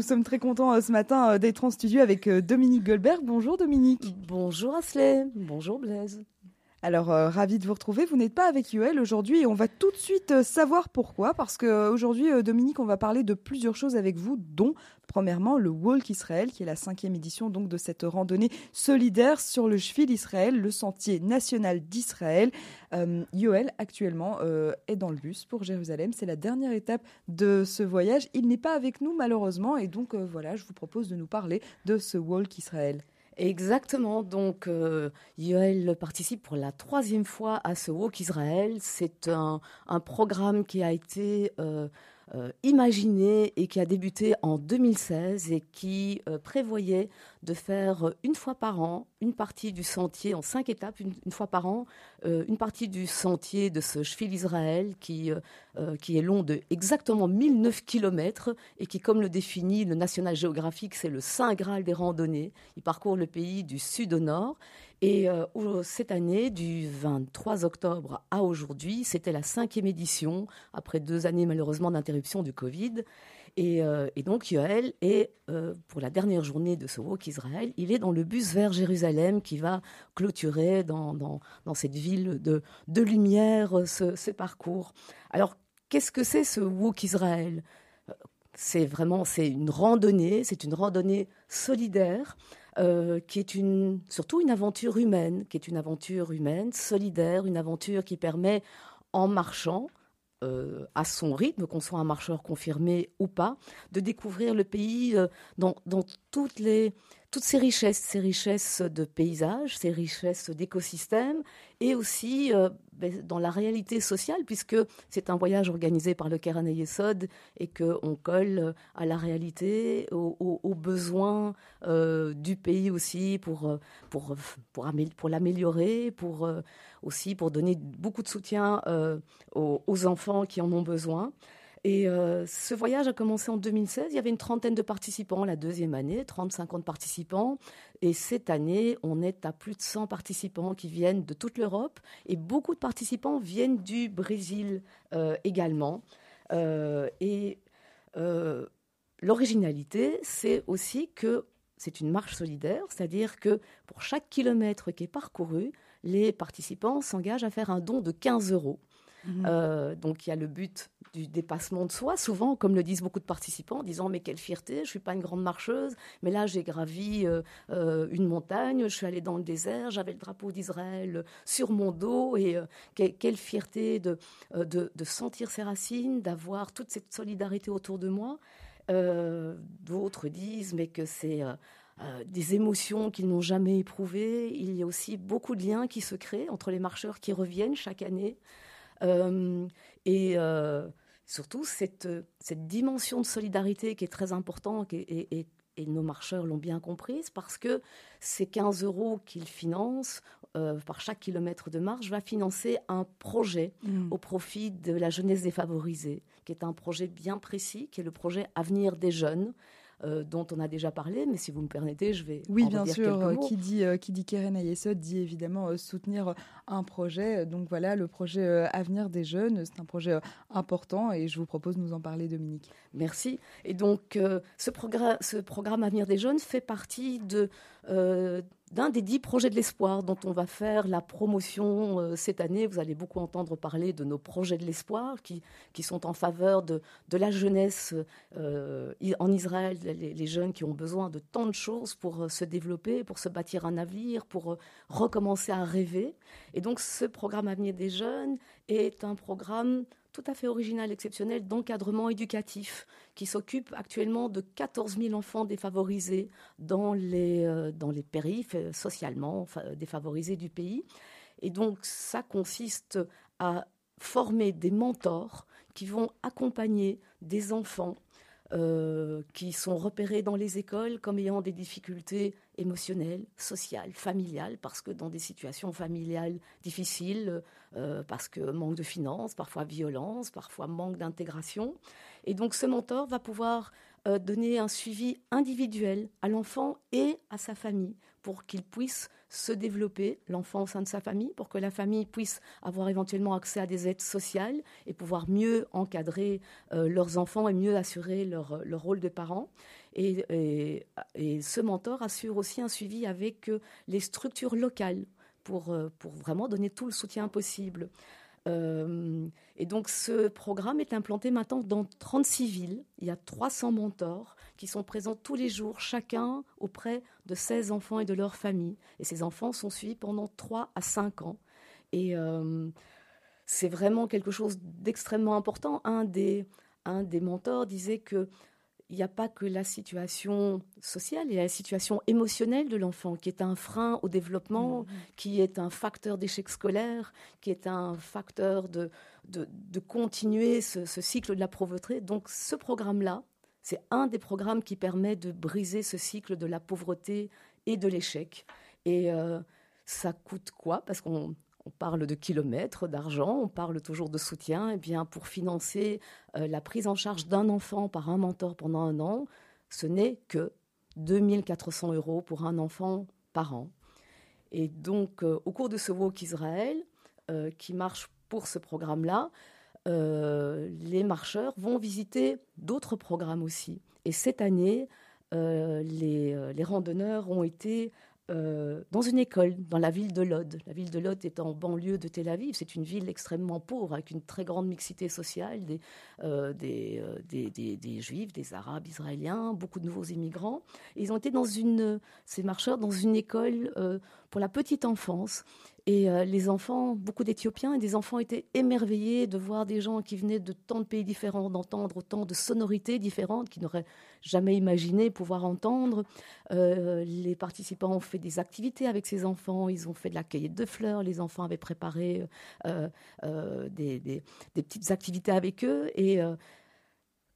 nous sommes très contents ce matin d'être en studio avec Dominique Goldberg. Bonjour Dominique. Bonjour Asley. Bonjour Blaise. Alors, euh, ravi de vous retrouver. Vous n'êtes pas avec Yoel aujourd'hui et on va tout de suite euh, savoir pourquoi. Parce qu'aujourd'hui, euh, Dominique, on va parler de plusieurs choses avec vous, dont, premièrement, le Walk Israël, qui est la cinquième édition donc de cette randonnée solidaire sur le Shvil Israël, le sentier national d'Israël. Yoel, actuellement, est dans le bus pour Jérusalem. C'est la dernière étape de ce voyage. Il n'est pas avec nous, malheureusement. Et donc, voilà, je vous propose de nous parler de ce Walk Israël. Exactement. Donc, euh, Yoel participe pour la troisième fois à ce Walk Israël. C'est un, programme qui a été euh, euh, imaginé et qui a débuté en 2016 et qui euh, prévoyait de faire euh, une fois par an une partie du sentier en cinq étapes, une, fois par an, une partie du sentier de ce Shfil Israël qui, qui est long de exactement 1009 km et qui, comme le définit le National Geographic, c'est le Saint Graal des randonnées. Il parcourt le pays du sud au nord et euh, cette année, du 23 octobre à aujourd'hui, c'était la cinquième édition, après deux années malheureusement d'interruption du Covid. Et, euh, donc Yoel est, euh, pour la dernière journée de ce Walk Israël, il est dans le bus vers Jérusalem qui va clôturer dans, cette ville de, de lumière ce, ce parcours. Alors, qu'est-ce que c'est ce Walk Israël? C'est vraiment c'est une randonnée, c'est une randonnée solidaire euh, qui est une, surtout une aventure humaine, qui est une aventure humaine, solidaire, une aventure qui permet, en marchant, euh, à son rythme, qu'on soit un marcheur confirmé ou pas, de découvrir le pays euh, dans, dans, toutes les, toutes ces richesses, ces richesses de paysages, ces richesses d'écosystèmes, et aussi euh, ben, dans la réalité sociale, puisque c'est un voyage organisé par le Keren Yesod et qu'on colle euh, à la réalité, aux, besoins euh, du pays aussi pour, pour, l'améliorer, pour, aussi pour donner beaucoup de soutien aux enfants qui en ont besoin. Et euh, ce voyage a commencé en 2016. Il y avait une trentaine de participants la deuxième année, 30-50 participants. Et cette année, on est à plus de 100 participants qui viennent de toute l'Europe. Et beaucoup de participants viennent du Brésil euh, également. Euh, et l'originalité, c'est aussi que c'est une marche solidaire, c'est-à-dire que pour chaque kilomètre qui est parcouru, les participants s'engagent à faire un don de 15 euros. Mhm. Euh, donc il y a le but du dépassement de soi, souvent, comme le disent beaucoup de participants, en disant mais quelle fierté, je suis pas une grande marcheuse, mais là j'ai gravi euh, euh, une montagne, je suis allée dans le désert, j'avais le drapeau d'Israël sur mon dos et quelle, fierté de, sentir ses racines, d'avoir toute cette solidarité autour de moi. D'autres disent mais que c'est des émotions qu'ils n'ont jamais éprouvées. Il y a aussi beaucoup de liens qui se créent entre les marcheurs qui reviennent chaque année. Euh, et euh, surtout, cette, cette dimension de solidarité qui est très importante et, nos marcheurs l'ont bien comprise parce que ces 15 euros qu'ils financent euh, par chaque kilomètre de marche va financer un projet mmh. au profit de la jeunesse défavorisée, qui est un projet bien précis, qui est le projet Avenir des jeunes, euh, dont on a déjà parlé, mais si vous me permettez, je vais oui, en bien sûr. Mots. Qui dit euh, qui dit Keren Ayesod dit évidemment euh, soutenir un projet. Donc voilà, le projet Avenir des jeunes, c'est un projet important et je vous propose de nous en parler, Dominique. Merci. Et donc ce, programme, ce programme Avenir des jeunes fait partie de d'un des dix projets de l'espoir dont on va faire la promotion euh, cette année. Vous allez beaucoup entendre parler de nos projets de l'espoir qui, qui sont en faveur de, de la jeunesse euh, en Israël, les, jeunes qui ont besoin de tant de choses pour euh, se développer, pour se bâtir un avenir, pour recommencer à rêver. Et donc ce programme Avenir des jeunes est un programme tout à fait original, exceptionnel d'encadrement éducatif qui s'occupe actuellement de 14 000 enfants défavorisés dans les, euh, dans périphes, euh, socialement défavorisés du pays. Et donc ça consiste à former des mentors qui vont accompagner des enfants euh, qui sont repérés dans les écoles comme ayant des difficultés émotionnelles, sociales, familiales, parce que dans des situations familiales difficiles, euh, parce que manque de finances, parfois violence, parfois manque d'intégration. Et donc ce mentor va pouvoir euh, donner un suivi individuel à l'enfant et à sa famille pour qu'il puisse se développer, l'enfant au sein de sa famille, pour que la famille puisse avoir éventuellement accès à des aides sociales et pouvoir mieux encadrer euh, leurs enfants et mieux assurer leur, leur rôle de parents. Et, et, ce mentor assure aussi un suivi avec les structures locales pour, pour vraiment donner tout le soutien possible. Et donc ce programme est implanté maintenant dans 36 villes. Il y a 300 mentors qui sont présents tous les jours, chacun auprès de 16 enfants et de leurs familles. Et ces enfants sont suivis pendant 3 à 5 ans. Et euh, c'est vraiment quelque chose d'extrêmement important. Un des, un des mentors disait que il n'y a pas que la situation sociale, il y a la situation émotionnelle de l'enfant qui est un frein au développement, mmh. qui est un facteur d'échec scolaire, qui est un facteur de, de, de continuer ce, ce, cycle de la pauvreté. Donc ce programme-là, c'est un des programmes qui permet de briser ce cycle de la pauvreté et de l'échec. Et euh, ça coûte quoi? Parce qu'on parle de kilomètres, d'argent, on parle toujours de soutien. Et eh bien, pour financer euh, la prise en charge d'un enfant par un mentor pendant un an, ce n'est que 2400 euros pour un enfant par an. Et donc, euh, au cours de ce Walk Israël, qui marche pour ce programme-là, euh, les marcheurs vont visiter d'autres programmes aussi. Et cette année, euh, euh, les, randonneurs ont été euh, dans une école dans la ville de Lod. La ville de Lod est en banlieue de Tel Aviv. C'est une ville extrêmement pauvre avec une très grande mixité sociale, des, euh, euh, des, des, juifs, des arabes, israéliens, beaucoup de nouveaux immigrants. ils ont été dans une, ces marcheurs dans une école pour la petite enfance. Et les enfants, beaucoup d'Éthiopiens et des enfants étaient émerveillés de voir des gens qui venaient de tant de pays différents, d'entendre autant de sonorités différentes qu'ils n'auraient jamais imaginé pouvoir entendre. les participants ont fait des activités avec ces enfants. Ils ont fait de la cueillette de fleurs. Les enfants avaient préparé euh, euh, des, des, petites activités avec eux. Et euh,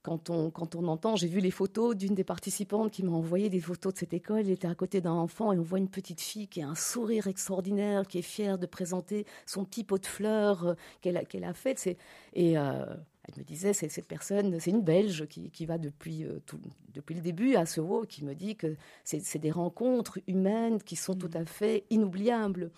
quand on, quand on entend, j'ai vu les photos d'une des participantes qui m'a envoyé des photos de cette école. Elle était à côté d'un enfant et on voit une petite fille qui a un sourire extraordinaire, qui est fière de présenter son petit pot de fleurs qu'elle a, qu'elle a fait. Et elle me disait, c'est cette personne, c'est une Belge qui, qui va depuis, euh, tout, depuis le début à Soro, qui me dit que c'est des rencontres humaines qui sont tout à fait inoubliables.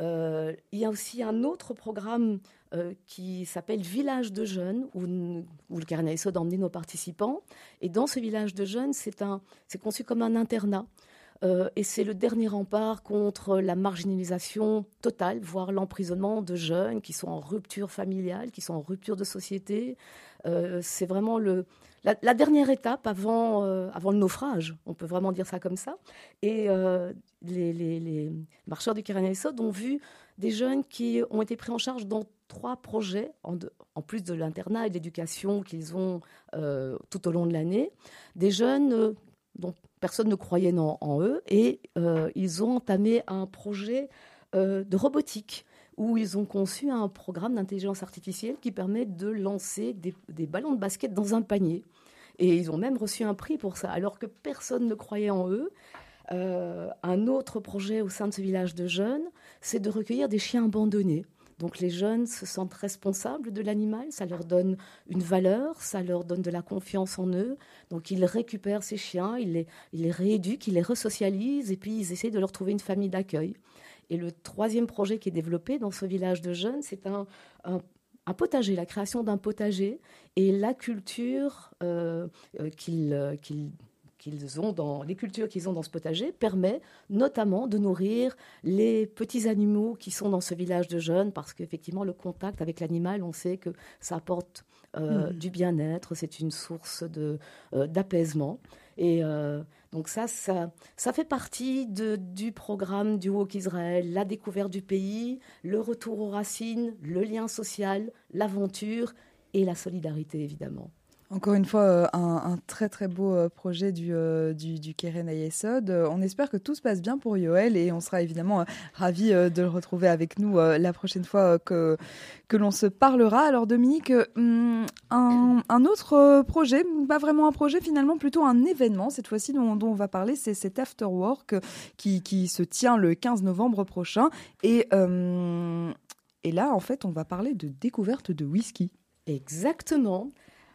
Euh, il y a aussi un autre programme euh, qui s'appelle Village de jeunes, où, le Carnet a emmené nos participants. Et dans ce village de jeunes, c'est conçu comme un internat. Euh, et c'est le dernier rempart contre la marginalisation totale, voire l'emprisonnement de jeunes qui sont en rupture familiale, qui sont en rupture de société. Euh, c'est vraiment le, la, dernière étape avant, avant le naufrage, on peut vraiment dire ça comme ça. Et les, marcheurs du Sod ont vu des jeunes qui ont été pris en charge dans trois projets, en, en plus de l'internat et de l'éducation qu'ils ont tout au long de l'année. Des jeunes dont personne ne croyait en, eux, et euh, ils ont entamé un projet euh, de robotique où ils ont conçu un programme d'intelligence artificielle qui permet de lancer des, ballons de basket dans un panier. Et ils ont même reçu un prix pour ça, alors que personne ne croyait en eux. Euh, un autre projet au sein de ce village de jeunes, c'est de recueillir des chiens abandonnés. Donc les jeunes se sentent responsables de l'animal, ça leur donne une valeur, ça leur donne de la confiance en eux. Donc ils récupèrent ces chiens, ils les, rééduquent, ils les resocialisent et puis ils essaient de leur trouver une famille d'accueil. Et le troisième projet qui est développé dans ce village de jeunes, c'est un, un, potager, la création d'un potager et la culture euh, euh, qu'ils qu'ils ont dans les cultures qu'ils ont dans ce potager permet notamment de nourrir les petits animaux qui sont dans ce village de jeunes parce qu'effectivement le contact avec l'animal on sait que ça apporte euh, mmh. du bien-être c'est une source de euh, d'apaisement et euh, donc ça, ça, ça fait partie de, du programme du Walk Israël, la découverte du pays, le retour aux racines, le lien social, l'aventure et la solidarité évidemment. Encore une fois, euh, un, très très beau euh, projet du, euh, du, du Keren Ayesod. On espère que tout se passe bien pour Yoel et on sera évidemment ravis de le retrouver avec nous la prochaine fois que, que l'on se parlera. Alors Dominique, hum, un, autre projet, pas vraiment un projet, finalement plutôt un événement, cette fois-ci dont, dont, on va parler, c'est cet After Work qui, qui se tient le 15 novembre prochain. Et, et là, en fait, on va parler de découverte de whisky. Exactement.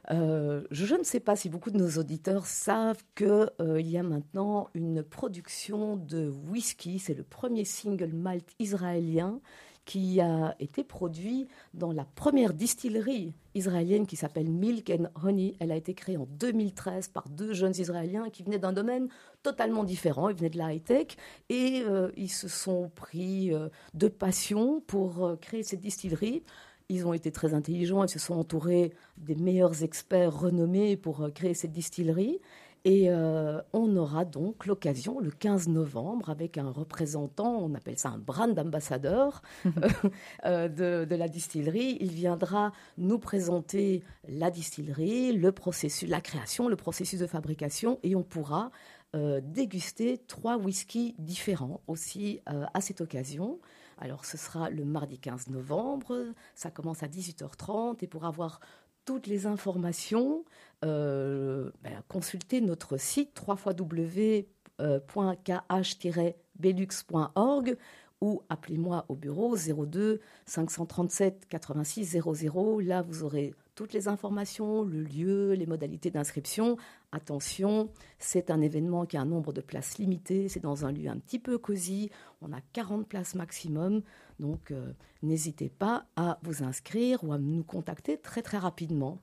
Euh, je, ne sais pas si beaucoup de nos auditeurs savent qu'il euh, y a maintenant une production de whisky. C'est le premier single malt israélien qui a été produit dans la première distillerie israélienne qui s'appelle Milk and Honey. Elle a été créée en 2013 par deux jeunes Israéliens qui venaient d'un domaine totalement différent. Ils venaient de la high-tech et euh, ils se sont pris de passion pour créer cette distillerie. Ils ont été très intelligents, ils se sont entourés des meilleurs experts renommés pour créer cette distillerie. Et euh, on aura donc l'occasion le 15 novembre avec un représentant, on appelle ça un brand ambassadeur euh, de, de, la distillerie. Il viendra nous présenter la distillerie, le processus, la création, le processus de fabrication et on pourra euh, déguster trois whiskies différents aussi à cette occasion. Alors ce sera le mardi 15 novembre, ça commence à 18h30 et pour avoir toutes les informations, euh, ben, consultez notre site www.kh-belux.org ou appelez-moi au bureau 02 537 86 00. Là, vous aurez toutes les informations, le lieu, les modalités d'inscription. Attention, c'est un événement qui a un nombre de places limité. C'est dans un lieu un petit peu cosy. On a 40 places maximum. Donc, euh, n'hésitez pas à vous inscrire ou à nous contacter très très rapidement.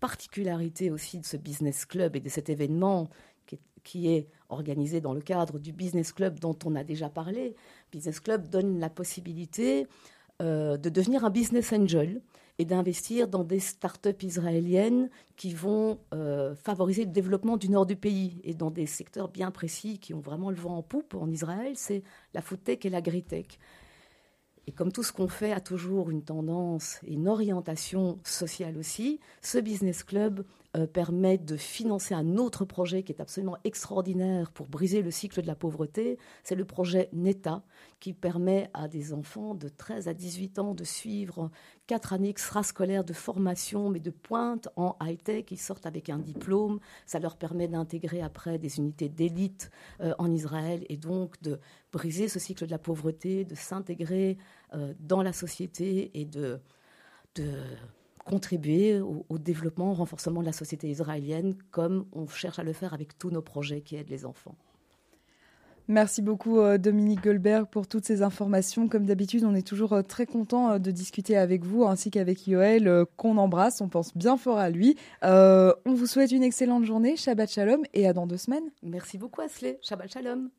Particularité aussi de ce business club et de cet événement qui est organisé dans le cadre du Business Club dont on a déjà parlé. Business Club donne la possibilité euh, de devenir un business angel et d'investir dans des start-up israéliennes qui vont euh, favoriser le développement du nord du pays et dans des secteurs bien précis qui ont vraiment le vent en poupe en Israël, c'est la food tech et l'agritech. Et comme tout ce qu'on fait a toujours une tendance et une orientation sociale aussi, ce business club euh, permet de financer un autre projet qui est absolument extraordinaire pour briser le cycle de la pauvreté. C'est le projet NETA qui permet à des enfants de 13 à 18 ans de suivre quatre années extrascolaires de formation, mais de pointe en high-tech. Ils sortent avec un diplôme. Ça leur permet d'intégrer après des unités d'élite euh, en Israël et donc de briser ce cycle de la pauvreté, de s'intégrer euh, dans la société et de, de contribuer au, développement, au renforcement de la société israélienne, comme on cherche à le faire avec tous nos projets qui aident les enfants. Merci beaucoup euh, Dominique Goldberg pour toutes ces informations. Comme d'habitude, on est toujours euh, très content euh, de discuter avec vous ainsi qu'avec Yoël qu'on embrasse. On pense bien fort à lui. on vous souhaite une excellente journée. Shabbat Shalom et à dans deux semaines. Merci beaucoup Asley. Shabbat Shalom.